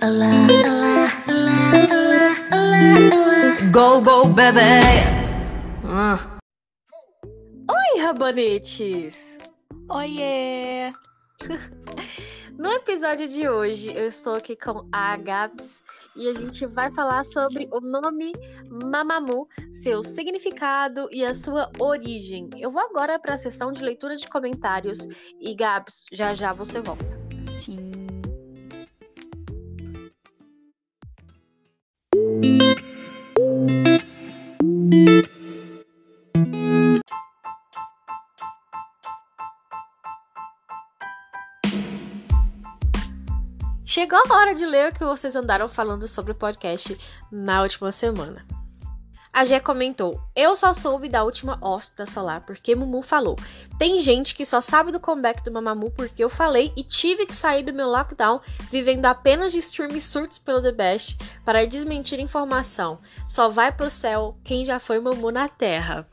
Olá, olá, olá, olá, olá, olá. Go, go, bebê. Ah. Oi, rabanetes! Oiê! No episódio de hoje, eu estou aqui com a Gabs e a gente vai falar sobre o nome Mamamoo, seu significado e a sua origem. Eu vou agora para a sessão de leitura de comentários e Gabs, já já você volta. Chegou a hora de ler o que vocês andaram falando sobre o podcast na última semana. A Gé comentou: Eu só soube da última hóspeda solar porque Mumu falou. Tem gente que só sabe do comeback do Mamamoo porque eu falei e tive que sair do meu lockdown vivendo apenas de stream surtos pelo The Best para desmentir informação. Só vai pro céu quem já foi Mumu na Terra.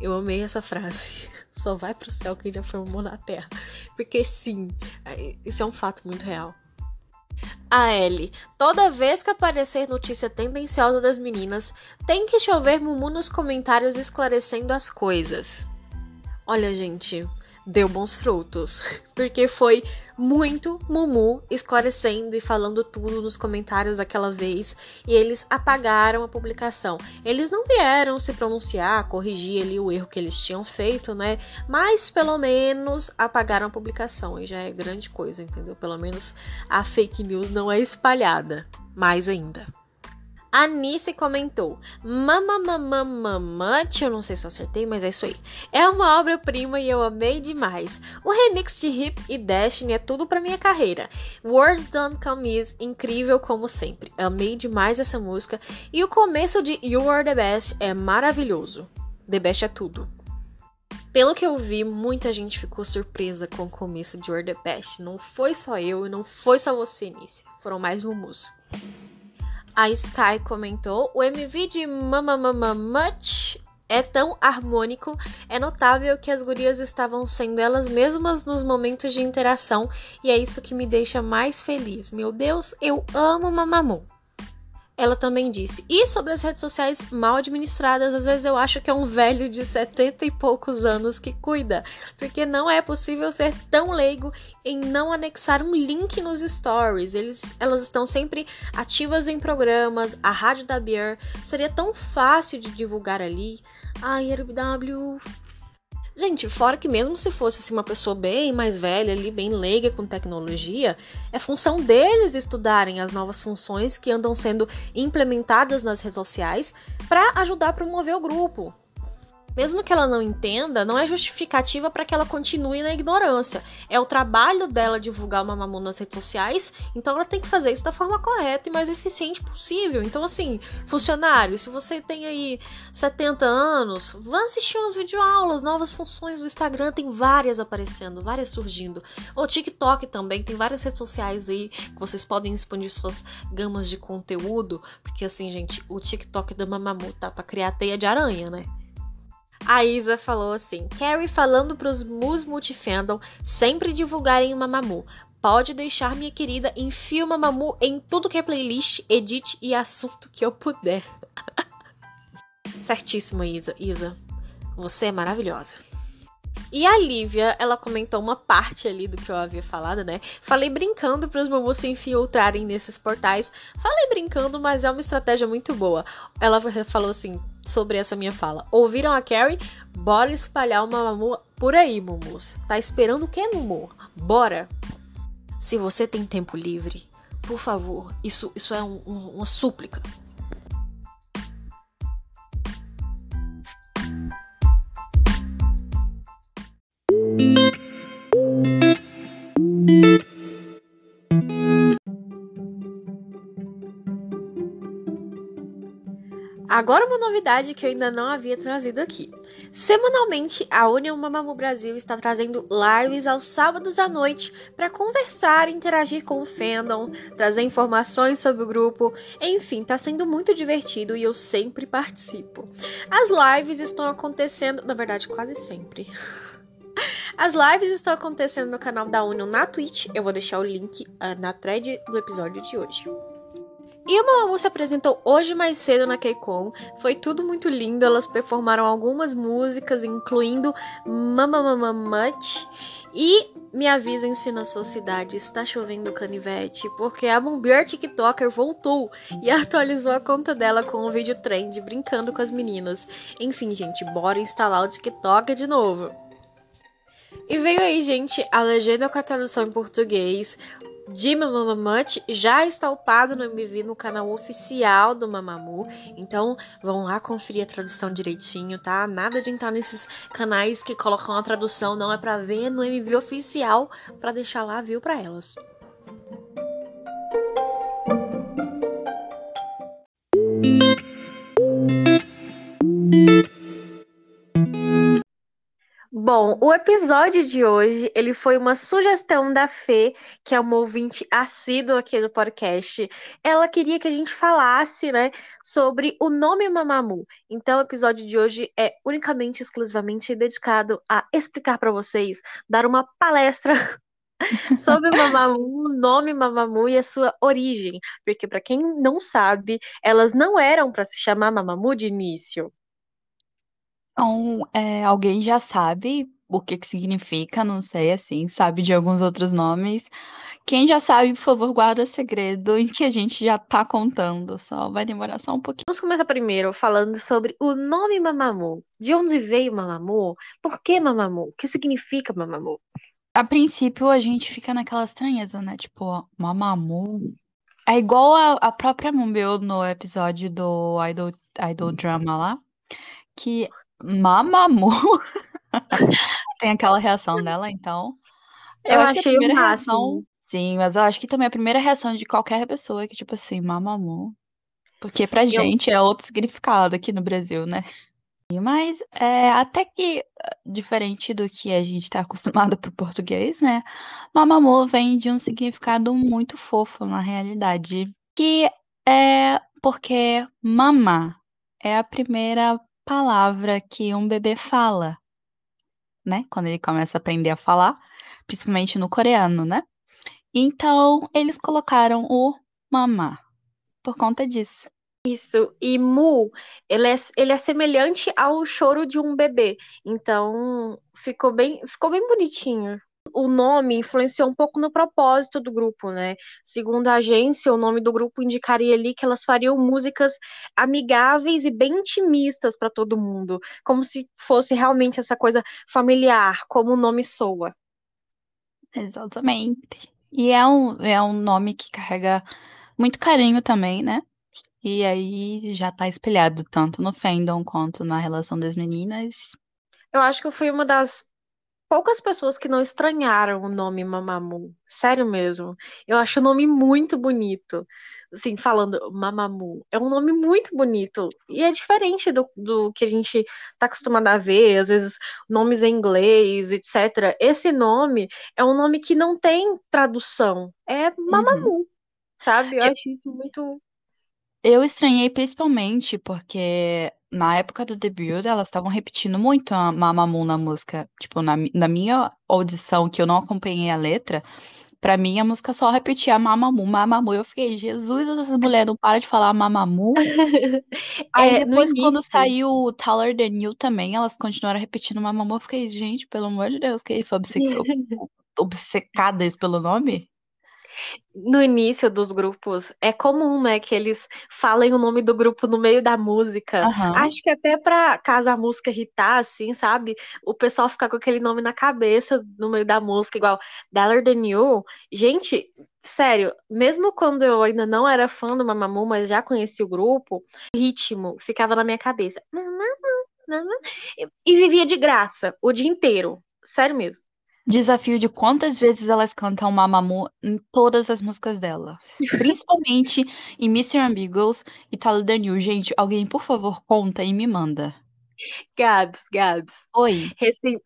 Eu amei essa frase. Só vai pro céu quem já foi Mumu na Terra. Porque sim, isso é um fato muito real. A Ellie, toda vez que aparecer notícia tendenciosa das meninas, tem que chover Mumu nos comentários esclarecendo as coisas. Olha, gente, deu bons frutos, porque foi muito Mumu esclarecendo e falando tudo nos comentários daquela vez, e eles apagaram a publicação. Eles não vieram se pronunciar, corrigir ali o erro que eles tinham feito, né? Mas pelo menos apagaram a publicação, e já é grande coisa, entendeu? Pelo menos a fake news não é espalhada, mais ainda. A Nice comentou: Mamamamamamamante, eu não sei se eu acertei, mas é isso aí. É uma obra-prima e eu amei demais. O remix de Hip e Destiny é tudo pra minha carreira. Words Don't Come Easy, incrível como sempre. Amei demais essa música. E o começo de You Are the Best é maravilhoso. The Best é tudo. Pelo que eu vi, muita gente ficou surpresa com o começo de You Are the Best. Não foi só eu e não foi só você, Nice. Foram mais mumus. A Sky comentou: o MV de Mamamamamach é tão harmônico, é notável que as gurias estavam sendo elas mesmas nos momentos de interação e é isso que me deixa mais feliz. Meu Deus, eu amo Mamamoo. Ela também disse: E sobre as redes sociais mal administradas, às vezes eu acho que é um velho de 70 e poucos anos que cuida, porque não é possível ser tão leigo em não anexar um link nos stories. Eles, elas estão sempre ativas em programas, a rádio da Bier seria tão fácil de divulgar ali. Ai, RBW, Gente, fora que mesmo se fosse assim, uma pessoa bem mais velha ali, bem leiga com tecnologia, é função deles estudarem as novas funções que andam sendo implementadas nas redes sociais para ajudar a promover o grupo. Mesmo que ela não entenda, não é justificativa para que ela continue na ignorância. É o trabalho dela divulgar o Mamamoo nas redes sociais, então ela tem que fazer isso da forma correta e mais eficiente possível. Então, assim, funcionário, se você tem aí 70 anos, vá assistir umas videoaulas, novas funções do Instagram, tem várias aparecendo, várias surgindo. O TikTok também, tem várias redes sociais aí que vocês podem expandir suas gamas de conteúdo, porque assim, gente, o TikTok da Mamamoo tá pra criar teia de aranha, né? A Isa falou assim: Carrie falando pros Mus Multifandom sempre divulgarem o Mamamoo. Pode deixar, minha querida, enfia o Mamamoo em tudo que é playlist, edit e assunto que eu puder. Certíssimo, Isa. Isa, você é maravilhosa. E a Lívia, ela comentou uma parte ali do que eu havia falado, né? Falei brincando para os mamus se infiltrarem nesses portais. Falei brincando, mas é uma estratégia muito boa. Ela falou assim sobre essa minha fala. Ouviram a Carrie? Bora espalhar uma mamu por aí, mumus. Tá esperando o que, mumu? Bora! Se você tem tempo livre, por favor, isso, isso é um, um, uma súplica. Agora uma novidade que eu ainda não havia trazido aqui. Semanalmente, a União Mamamoo Brasil está trazendo lives aos sábados à noite para conversar, interagir com o fandom, trazer informações sobre o grupo. Enfim, está sendo muito divertido e eu sempre participo. As lives estão acontecendo, na verdade, quase sempre. As lives estão acontecendo no canal da Union na Twitch. Eu vou deixar o link uh, na thread do episódio de hoje. E o Mamamoo se apresentou hoje mais cedo na KCON. Foi tudo muito lindo. Elas performaram algumas músicas, incluindo Mamamamamut. E me avisem se na sua cidade está chovendo canivete, porque a Mumbier TikToker voltou e atualizou a conta dela com um vídeo trend brincando com as meninas. Enfim, gente, bora instalar o TikTok de novo. E veio aí, gente, a legenda com a tradução em português, de Mamamamut já está upado no MV no canal oficial do Mamamoo. Então vão lá conferir a tradução direitinho, tá? Nada de entrar nesses canais que colocam a tradução, não é para ver no MV oficial para deixar lá viu para elas. Bom, o episódio de hoje, ele foi uma sugestão da Fê, que é uma ouvinte assídua aqui do podcast. Ela queria que a gente falasse, né, sobre o nome Mamamoo. Então, o episódio de hoje é unicamente, exclusivamente dedicado a explicar para vocês, dar uma palestra sobre Mamamoo, o nome Mamamoo e a sua origem. Porque, para quem não sabe, elas não eram para se chamar Mamamoo de início. Então, é, alguém já sabe o que que significa, não sei, assim, sabe de alguns outros nomes. Quem já sabe, por favor, guarda segredo em que a gente já tá contando, só vai demorar só um pouquinho. Vamos começar primeiro falando sobre o nome Mamamoo. De onde veio Mamamoo? Por que Mamamoo? O que significa Mamamoo? A princípio, a gente fica naquela estranheza, né? Tipo, Mamamoo. É igual a, a própria Mumbeu no episódio do Idol, Idol Drama lá, que Mamamoo. Tem aquela reação dela, então. Eu, eu acho que a primeira reação. Sim, mas eu acho que também a primeira reação de qualquer pessoa é que, tipo assim, Mamamoo. Porque pra eu... gente é outro significado aqui no Brasil, né? Mas é, até que, diferente do que a gente está acostumado pro português, né? Mamamoo vem de um significado muito fofo na realidade. Que é porque mama é a primeira palavra que um bebê fala, né? Quando ele começa a aprender a falar, principalmente no coreano, né? Então, eles colocaram o mamá por conta disso. Isso, e mu, ele é, ele é semelhante ao choro de um bebê. Então, ficou bem, ficou bem bonitinho o nome influenciou um pouco no propósito do grupo, né? Segundo a agência, o nome do grupo indicaria ali que elas fariam músicas amigáveis e bem intimistas para todo mundo, como se fosse realmente essa coisa familiar, como o nome soa. Exatamente. E é um, é um nome que carrega muito carinho também, né? E aí já tá espelhado tanto no fandom quanto na relação das meninas. Eu acho que eu fui uma das poucas pessoas que não estranharam o nome Mamamoo. Sério mesmo. Eu acho o nome muito bonito. Assim, falando Mamamoo. É um nome muito bonito. E é diferente do, do que a gente tá acostumado a ver, às vezes nomes em inglês, etc. Esse nome é um nome que não tem tradução. É Mamamoo. Uhum. Sabe? Eu, eu acho isso muito. Eu estranhei principalmente porque na época do debut, elas estavam repetindo muito a Mamamoo na música. Tipo, na, na minha audição, que eu não acompanhei a letra, pra mim a música só repetia Mamamoo, Mamamoo. Eu fiquei, Jesus, essas mulheres não param de falar Mamamoo. Aí é, depois, quando saiu Taller Than You também, elas continuaram repetindo Mamamoo. Eu fiquei, gente, pelo amor de Deus, que isso? Obce... Obcecadas pelo nome? No início dos grupos é comum, né, que eles falem o nome do grupo no meio da música. Uhum. Acho que até para caso a música irritar, assim, sabe? O pessoal ficar com aquele nome na cabeça no meio da música, igual Dollar Than You. Gente, sério, mesmo quando eu ainda não era fã do Mamamoo, mas já conheci o grupo, o ritmo ficava na minha cabeça. E vivia de graça o dia inteiro. Sério mesmo. Desafio de quantas vezes elas cantam Mamamoo em todas as músicas delas. Principalmente em Mr. Ambiguous e Tyler the New. Gente, alguém, por favor, conta e me manda. Gabs, Gabs. Oi.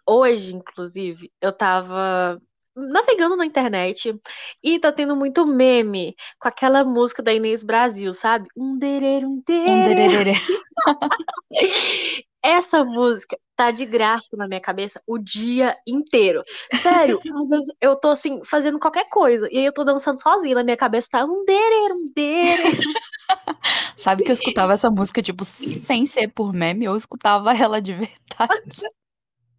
Hoje, inclusive, eu tava navegando na internet e tá tendo muito meme com aquela música da Inês Brasil, sabe? Um dererê, um dererê. Um dererê. essa música tá de graça na minha cabeça o dia inteiro. Sério, às vezes eu tô assim, fazendo qualquer coisa, e aí eu tô dançando sozinha, na minha cabeça tá um dere, um dere. Sabe que eu escutava essa música, tipo, sem ser por meme, eu escutava ela de verdade.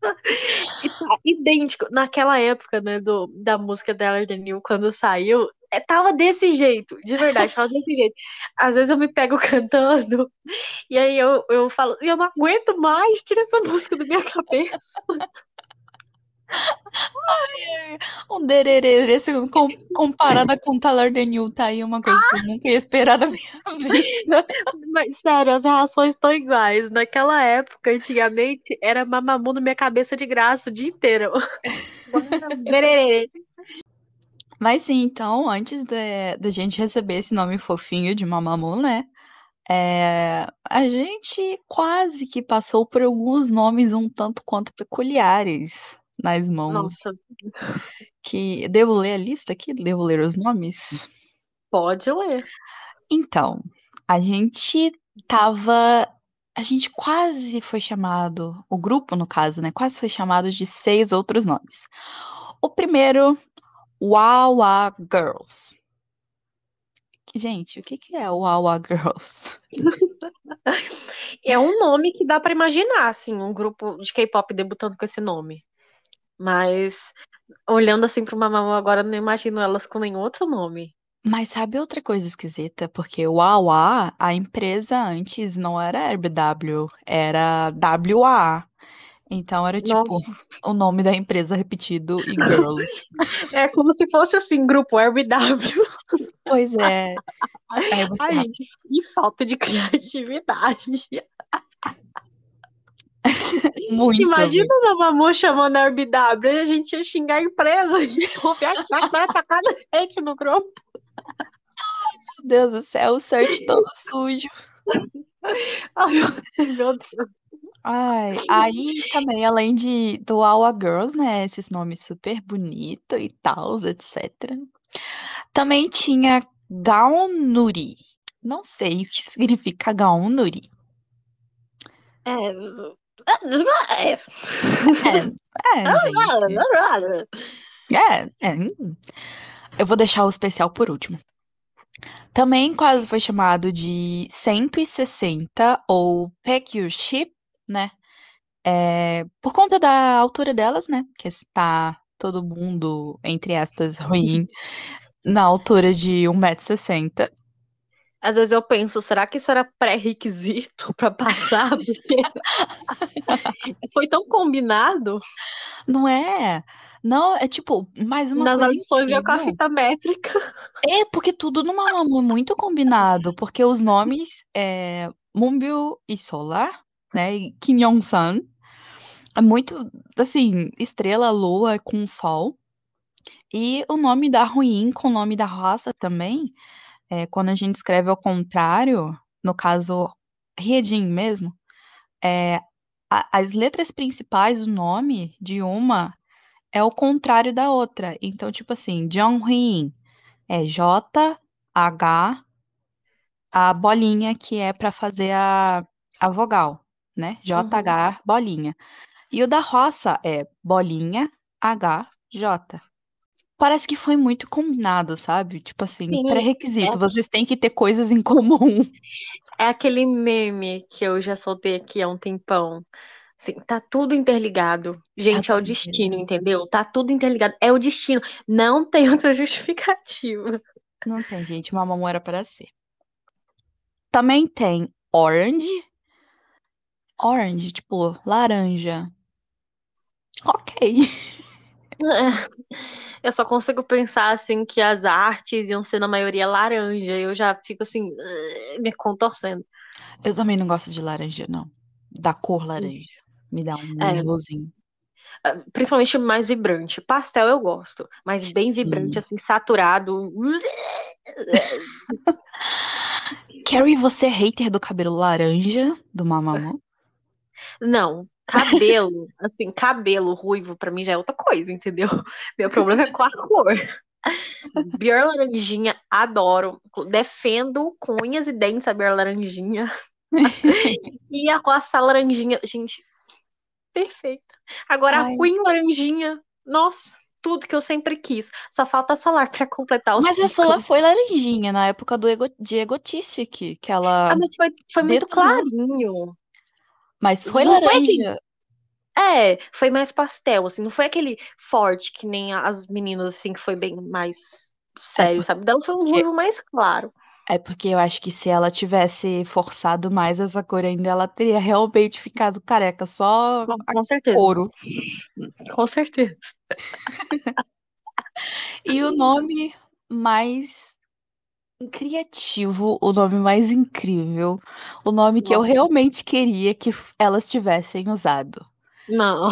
E tá idêntico. Naquela época, né, do, da música dela The New, quando saiu, é, tava desse jeito, de verdade, tava desse jeito. Às vezes eu me pego cantando, e aí eu, eu falo, eu não aguento mais, tira essa música da minha cabeça. Ai, um dererê, com, comparada com Taylor New, tá aí uma coisa que eu nunca ia esperar da minha vida. Mas, sério, as reações estão iguais. Naquela época, antigamente, era mamamu na minha cabeça de graça o dia inteiro. Dererê. Mas sim, então, antes da gente receber esse nome fofinho de Mamamoo, né? É, a gente quase que passou por alguns nomes um tanto quanto peculiares nas mãos. Nossa, Que devo ler a lista aqui? Devo ler os nomes? pode ler. Então, a gente tava. A gente quase foi chamado, o grupo, no caso, né? Quase foi chamado de seis outros nomes. O primeiro, Wawa Girls. Gente, o que, que é Wawa Girls? É um nome que dá pra imaginar, assim, um grupo de K-pop debutando com esse nome. Mas, olhando assim pro Mamamoo agora, eu não imagino elas com nenhum outro nome. Mas sabe outra coisa esquisita? Porque o a empresa antes não era RBW, era WA. Então era tipo Nossa. o nome da empresa repetido e Girls. É como se fosse assim, grupo RBW. Pois é. Aí você, Ai, que falta de criatividade. muito. Imagina o Mamamoo chamando a RBW e a gente ia xingar a empresa e vai vai tacar na gente no grupo. Meu Deus do céu, o search todo sujo. Ai, meu Deus. Ai, aí também, além de do Awa Girls, né? Esses nomes super bonitos e tal, etc. Também tinha Gaonuri. Não sei o que significa Gaonuri. É. É, é, gente. É, é. hum. Eu vou deixar o especial por último. Também quase foi chamado de 160 ou Pack Your Ship, né? É, por conta da altura delas, né? Que está todo mundo, entre aspas, ruim, na altura de 1,60m. Às vezes eu penso, será que isso era pré-requisito para passar? Foi tão combinado Não é? Não, é tipo, mais uma nas coisa audições veio com a fita métrica. É, porque tudo Mamamoo é muito combinado, porque os nomes é e Solar, né, Kim Yong-san, é muito, assim, estrela, lua com sol, e o nome da Ruim com o nome da raça também, é, quando a gente escreve ao contrário, no caso, Riedin mesmo, é, a- as letras principais do nome de uma é o contrário da outra, então, tipo assim, Jonghuin, é J, H, a bolinha que é para fazer a, a vogal, né? J, H, bolinha. E o da roça é bolinha, H, J. Parece que foi muito combinado, sabe? Tipo assim, Sim, pré-requisito, vocês têm que ter coisas em comum. É aquele meme que eu já soltei aqui há um tempão. Assim, tá tudo interligado. Gente, é o destino, entendeu? Tá tudo interligado. É o destino. Não tem outra justificativa. Não tem, gente, uma mamão era para ser. Também tem orange. Orange, tipo, laranja. Ok. É. Eu só consigo pensar assim que as artes iam ser na maioria laranja. Eu já fico assim, me contorcendo. Eu também não gosto de laranja, não. Da cor laranja. Me dá um É. nervosinho. Ah, Principalmente mais vibrante. Pastel eu gosto, mas bem vibrante, Sim. assim, saturado. Carrie, você é hater do cabelo laranja do Mamamoo? Não, cabelo, assim, cabelo ruivo pra mim já é outra coisa, entendeu? Meu problema é com a cor. Bior laranjinha, adoro. Defendo com unhas e dentes a bior laranjinha. e a roça laranjinha, gente, perfeita. Agora Ai. a Queen laranjinha, nossa, tudo que eu sempre quis. Só falta a Solar pra completar o Mas a ciclo. Sola foi laranjinha na época do ego, de Egotistic, que ela. Ah, mas foi, foi muito clarinho. Mas foi não foi laranja. É, foi mais pastel, assim, não foi aquele forte que nem as meninas, assim, que foi bem mais sério, sabe? Dela foi um ruivo mais claro. É porque eu acho que se ela tivesse forçado mais essa cor ainda, ela teria realmente ficado careca, só Com, com certeza. couro. Com certeza. E o nome mais criativo, o nome mais incrível, o nome que eu realmente queria que elas tivessem usado. Não.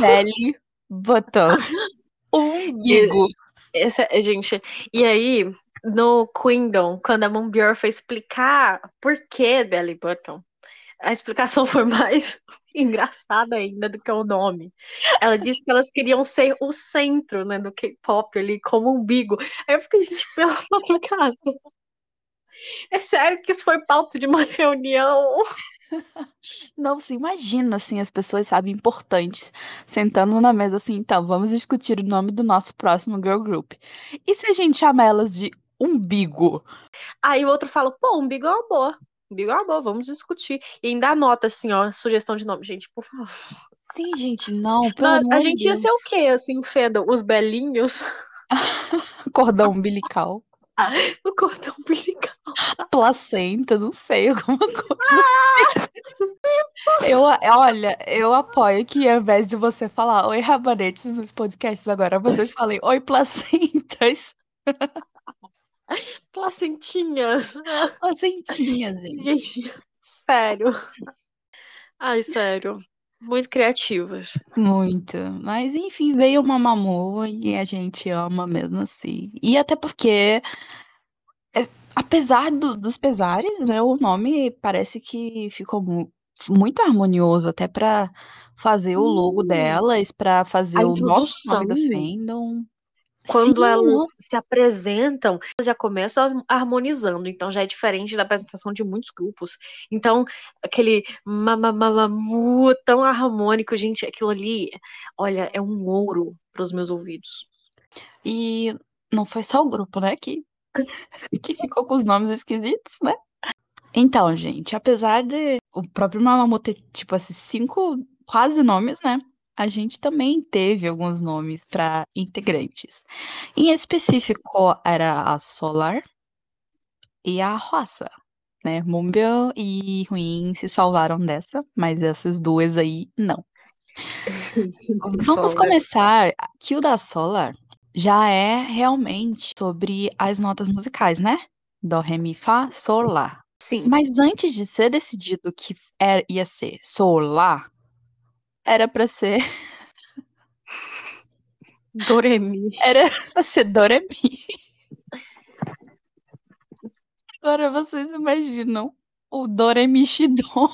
Belly Button. Umbigo. Esse, é- gente, e aí, no Queendom, quando a Moonbior foi explicar por que Belly Button, a explicação foi mais engraçada ainda do que o nome. Ela disse que elas queriam ser o centro, né, do K-pop ali, como umbigo. Aí eu fiquei, gente, pela madrugada. É sério que isso foi pauta de uma reunião? Não se imagina, assim, as pessoas, sabe, importantes, sentando na mesa assim, então, vamos discutir o nome do nosso próximo girl group. E se a gente chama elas de umbigo? Aí o outro fala, pô, umbigo é uma boa. Umbigo é uma boa, vamos discutir. E ainda anota, assim, ó, sugestão de nome. Gente, por favor. Sim, gente, não, pelo amor a gente ia ser Deus. o quê, assim, Fenda? Os belinhos? Cordão umbilical, O cordão umbilical. placenta, não sei, alguma coisa. Eu, olha, eu apoio que ao invés de você falar oi rabanetes nos podcasts agora, vocês falem oi placentas. Placentinhas. Placentinhas, gente. Gente, sério. Ai, sério. Muito criativas. Muito. Mas enfim, veio uma Mamamoo e a gente ama mesmo assim. E até porque, é, apesar do- dos pesares, né, o nome parece que ficou mu- muito harmonioso até pra fazer o logo Sim. delas, pra fazer A o nosso nome do fandom. Quando Sim, elas nossa, se apresentam, elas já começam harmonizando. Então já é diferente da apresentação de muitos grupos. Então, aquele mamamamamu tão harmônico, gente, aquilo ali, olha, é um ouro para os meus ouvidos. E não foi só o grupo, né, que, que ficou com os nomes esquisitos, né? Então, gente, apesar de o próprio Mamamoo ter, tipo, esses cinco quase nomes, né? A gente também teve alguns nomes para integrantes. Em específico, era a Solar e a Hwasa, né? E Ruin se salvaram dessa, mas essas duas aí, não. Vamos começar que o da Solar já é realmente sobre as notas musicais, né? Dó, Ré, Mi, Fá, Sol, Lá. Sim. Mas antes de ser decidido que era, ia ser Sol, Lá, era pra ser Doremi. era pra ser Do, Ré, Mi. Agora vocês imaginam o Do, Ré, Mi, Xi, Dó.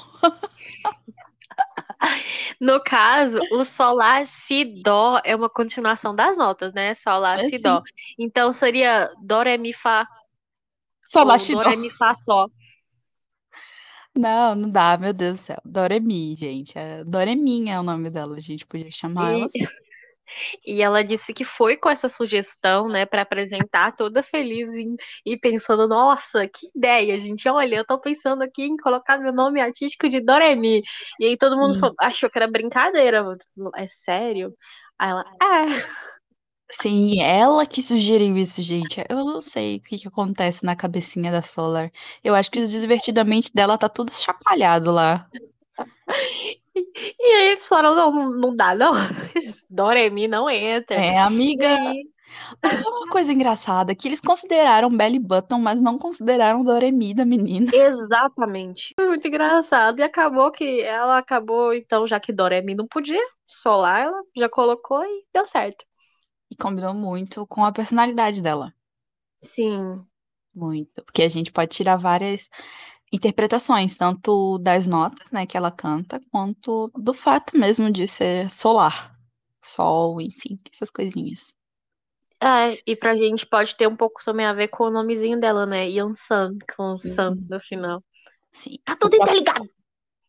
No caso, o Sol, Lá, Si, Dó é uma continuação das notas, né? Sol, Lá, É Si. Dó. Então seria Dó, Ré, Mi, Fá. Sol, Lá, Xi, Dó, Dó. Ré, Mi, Fá só. Não, não dá, meu Deus do céu. Doremi, gente. É, Doreminha é o nome dela, a gente podia chamar ela E, assim. e ela disse que foi com essa sugestão, né, para apresentar toda feliz em- e pensando, nossa, que ideia, gente. Olha, eu tô pensando aqui em colocar meu nome artístico de Doremi. E aí todo mundo falou- achou que era brincadeira. É sério? Aí ela, é. Sim, ela que sugeriu isso, gente. Eu não sei o que, que acontece na cabecinha da Solar. Eu acho que o divertidamente dela tá tudo chacoalhado lá. E aí eles falaram, não, não, dá, não. Doremi não entra. É, E amiga. aí, Mas é uma coisa engraçada, que eles consideraram Belly Button, mas não consideraram Doremi da menina. exatamente. Foi muito engraçado. E acabou que ela acabou, então, já que Doremi não podia, Solar, ela já colocou e deu certo. E combinou muito com a personalidade dela. Sim. Muito. Porque a gente pode tirar várias interpretações, tanto das notas, né, que ela canta, quanto do fato mesmo de ser solar. Sol, enfim, essas coisinhas. É, e pra gente pode ter um pouco também a ver com o nomezinho dela, né? Yansan, com o San no final. Sim. Tá tudo interligado.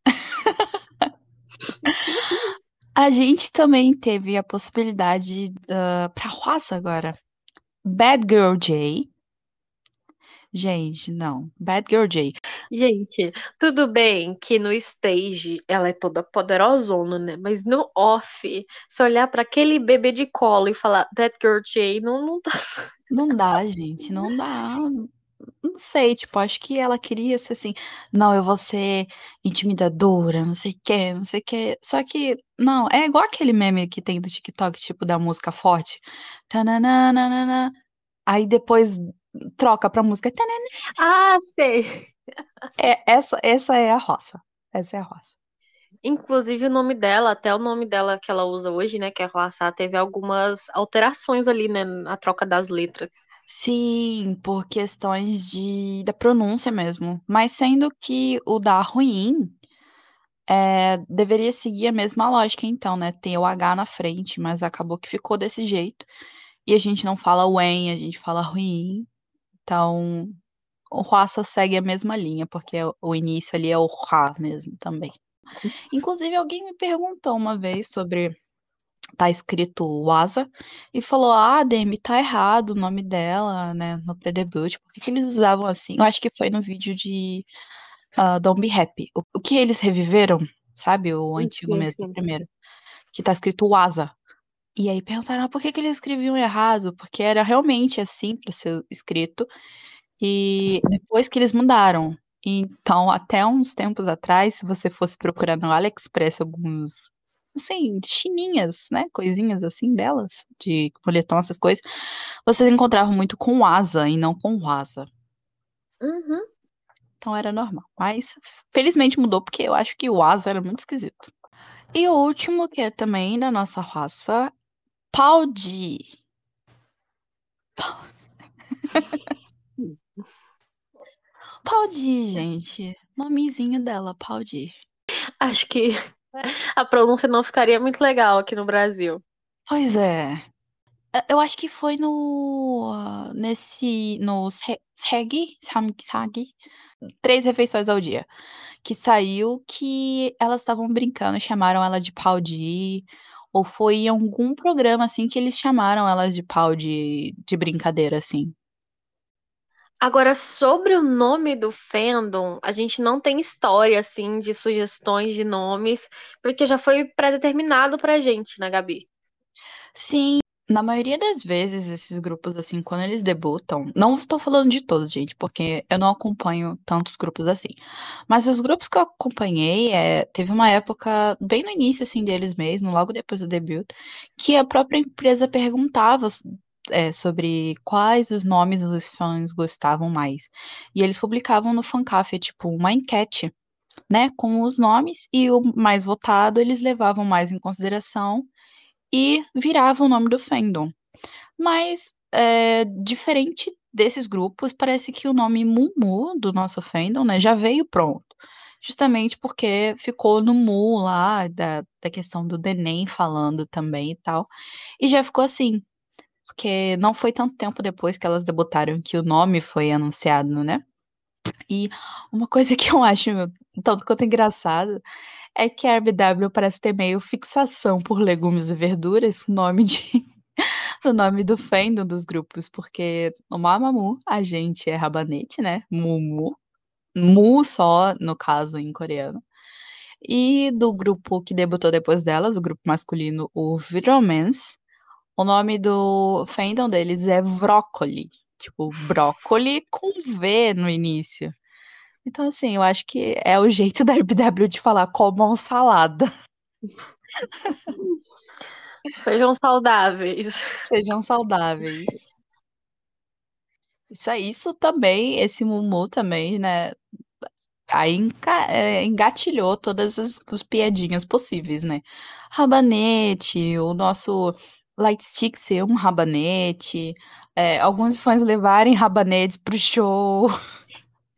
A gente também teve a possibilidade uh, pra Roça agora. Bad Girl J. Gente, não. Bad Girl J. Gente, tudo bem que no stage ela é toda poderosona, né? Mas no off, se olhar pra aquele bebê de colo e falar Bad Girl J, não, não tá. Não dá, gente, não dá. Não sei, tipo, acho que ela queria ser assim, não, eu vou ser intimidadora, não sei o que, não sei o que. Só que, não, é igual aquele meme que tem do TikTok, tipo, da música forte. Tananana, aí depois troca pra música. tanana. Ah, sei. É, essa, essa é a roça. Essa é a roça. Inclusive o nome dela, até o nome dela que ela usa hoje, né, que é Roaçá, teve algumas alterações ali, né, na troca das letras. Sim, por questões de, da pronúncia mesmo. Mas sendo que o da ruim é, deveria seguir a mesma lógica, então, né? Tem o H na frente, mas acabou que ficou desse jeito. E a gente não fala when, a gente fala ruim. Então, o Roaça segue a mesma linha, porque o início ali é o Ra mesmo também. Inclusive, alguém me perguntou uma vez sobre. Tá escrito Waza e falou: Ah, Demi, tá errado o nome dela, né? No pré-debut. Por que, que eles usavam assim? Eu acho que foi no vídeo de uh, Don't Be Happy. O, o, que eles reviveram, sabe? O antigo sim, mesmo, sim. o primeiro. Que tá escrito Waza. E aí perguntaram: ah, por que, que eles escreviam errado? Porque era realmente assim para ser escrito. E depois que eles mudaram. Então, até uns tempos atrás, se você fosse procurar no AliExpress alguns, assim, chininhas, né? Coisinhas assim delas, de moletom, essas coisas, vocês encontravam muito com asa e não com waza. Uhum. Então era normal. Mas felizmente mudou, porque eu acho que o asa era muito esquisito. E o último, que é também da nossa raça, Paudi. Paudi, gente. Nomezinho dela, Paudi. Acho que a pronúncia não ficaria muito legal aqui no Brasil. Pois é. Eu acho que foi no. Nesse. No Segi, Sagi, Três refeições ao dia. Que saiu que elas estavam brincando, chamaram ela de Paudi. Ou foi em algum programa, assim, que eles chamaram ela de pau de, de brincadeira, assim. Agora, sobre o nome do fandom, a gente não tem história, assim, de sugestões de nomes, porque já foi pré-determinado pra gente, né, Gabi? Sim, na maioria das vezes, esses grupos, assim, quando eles debutam, não estou falando de todos, gente, porque eu não acompanho tantos grupos assim. Mas os grupos que eu acompanhei, é, teve uma época, bem no início, assim, deles mesmo, logo depois do debut, que a própria empresa perguntava é, sobre quais os nomes os fãs gostavam mais. E eles publicavam no Fancafé, tipo, uma enquete, né, com os nomes, e o mais votado eles levavam mais em consideração e virava o nome do fandom. Mas, é, diferente desses grupos, parece que o nome Mumu do nosso fandom, né, já veio pronto. Justamente porque ficou no Mu lá, da, da questão do Denem falando também e tal. E já ficou assim. Porque não foi tanto tempo depois que elas debutaram que o nome foi anunciado, né? E uma coisa que eu acho tanto quanto engraçado é que a RBW parece ter meio fixação por legumes e verduras, nome de o nome do fandom dos grupos, porque no Mamamoo a gente é rabanete, né? Mumu. Mu só, no caso, em coreano. E do grupo que debutou depois delas, o grupo masculino, o Viromance, o nome do fandom deles é Brócoli. Tipo, brócoli com V no início. Então, assim, eu acho que é o jeito da RBW de falar comam salada. Sejam saudáveis. Sejam saudáveis. Isso, isso também, esse Mumu também, né? Aí é, engatilhou todas as, as piadinhas possíveis, né? Rabanete, o nosso light stick ser um rabanete, é, alguns fãs levarem rabanetes pro show.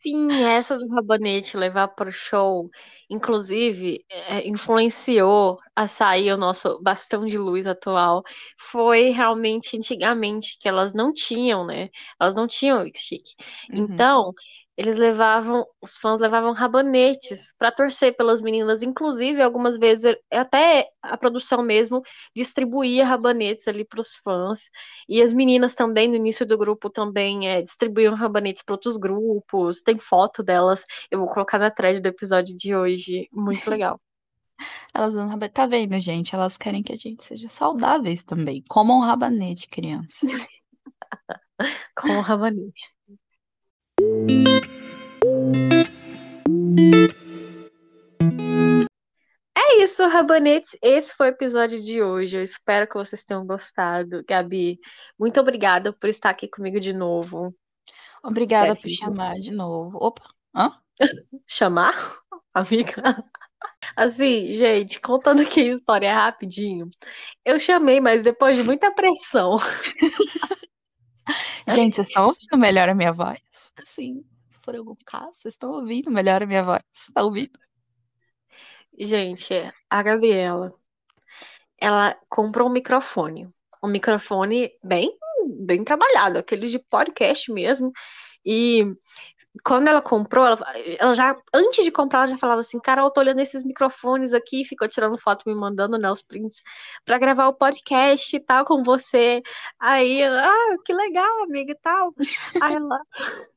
Sim, essa do rabanete levar pro show, inclusive, é, influenciou a sair o nosso bastão de luz atual. Foi realmente antigamente que elas não tinham, né? Elas não tinham stick. Uhum. Então, eles levavam, os fãs levavam rabanetes para torcer pelas meninas, inclusive algumas vezes até a produção mesmo distribuía rabanetes ali para os fãs e as meninas também no início do grupo também é, distribuíam rabanetes para outros grupos. Tem foto delas, eu vou colocar na thread do episódio de hoje, muito legal. Elas dão rabanete. Tá vendo, gente? Elas querem que a gente seja saudáveis também. Comam rabanete, crianças. Comam rabanete. É isso, Rabanetes. Esse foi o episódio de hoje. Eu espero que vocês tenham gostado. Gabi, muito obrigada por estar aqui comigo de novo. Obrigada é, por chamar de novo. Opa, hã? Chamar? Amiga? Assim, gente, contando aqui a história rapidinho. Eu chamei, mas depois de muita pressão. gente, vocês estão ouvindo melhor a minha voz? Assim, se for algum caso, vocês estão ouvindo melhor a minha voz? Tá ouvindo? Gente, a Gabriela, ela comprou um microfone. Um microfone bem, bem trabalhado, aquele de podcast mesmo. E quando ela comprou, ela, ela, já, antes de comprar, ela já falava assim, cara, eu tô olhando esses microfones aqui, ficou tirando foto, me mandando, né, os prints, pra gravar o podcast e tal com você. Aí, ah, que legal, amiga e tal. Aí ela,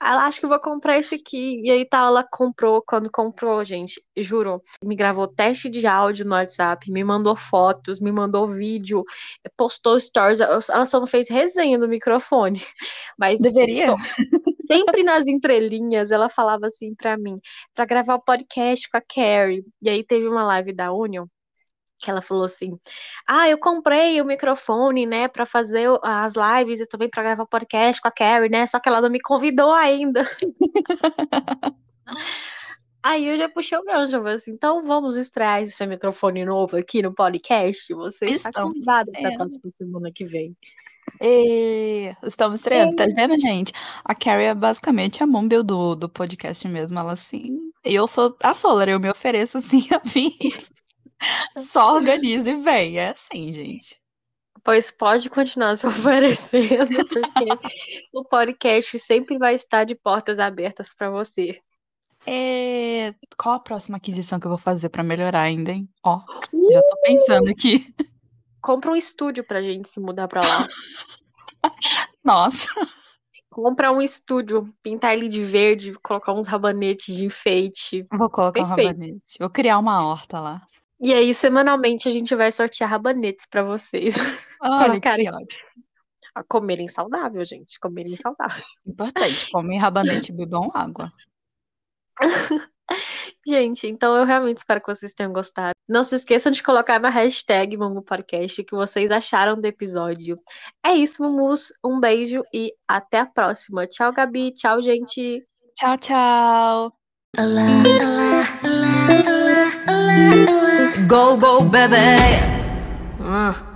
ela acha que vou comprar esse aqui. E aí tá, ela comprou, quando comprou, gente, juro, me gravou teste de áudio no WhatsApp, me mandou fotos, me mandou vídeo, postou stories. Ela só não fez resenha do microfone. Mas deveria. Sempre nas entrelinhas ela falava assim para mim, para gravar o podcast com a Carrie. E aí teve uma live da Union que ela falou assim: "Ah, eu comprei o microfone, né, para fazer as lives e também para gravar podcast com a Carrie, né? Só que ela não me convidou ainda". Aí eu já puxei o gancho, eu falei assim, então vamos estrear esse microfone novo aqui no podcast. Você está convidado para a próxima semana que vem. E estamos estreando, tá vendo, gente? A Carrie é basicamente a Mumble do, do podcast mesmo. Ela assim. Eu sou a Solar, eu me ofereço assim a vir. Só organiza e vem. É assim, gente. Pois pode continuar se oferecendo, porque o podcast sempre vai estar de portas abertas para você. É... Qual a próxima aquisição que eu vou fazer para melhorar ainda, hein? Ó, já tô pensando aqui. Compra um estúdio pra gente se mudar pra lá. Nossa. Compra um estúdio, pintar ele de verde, colocar uns rabanetes de enfeite. Vou colocar Perfeito. um rabanete. Vou criar uma horta lá. E aí, semanalmente, a gente vai sortear rabanetes para vocês. Olha, cara, a comerem saudável, gente. Comerem saudável. Importante. Comem rabanete e bebam água. Gente, então eu realmente espero que vocês tenham gostado. Não se esqueçam de colocar na hashtag Mumu Podcast o que vocês acharam do episódio. É isso, Mumus. Um beijo e até a próxima. Tchau, Gabi. Tchau, gente. Tchau, tchau. Go, go, baby. Uh.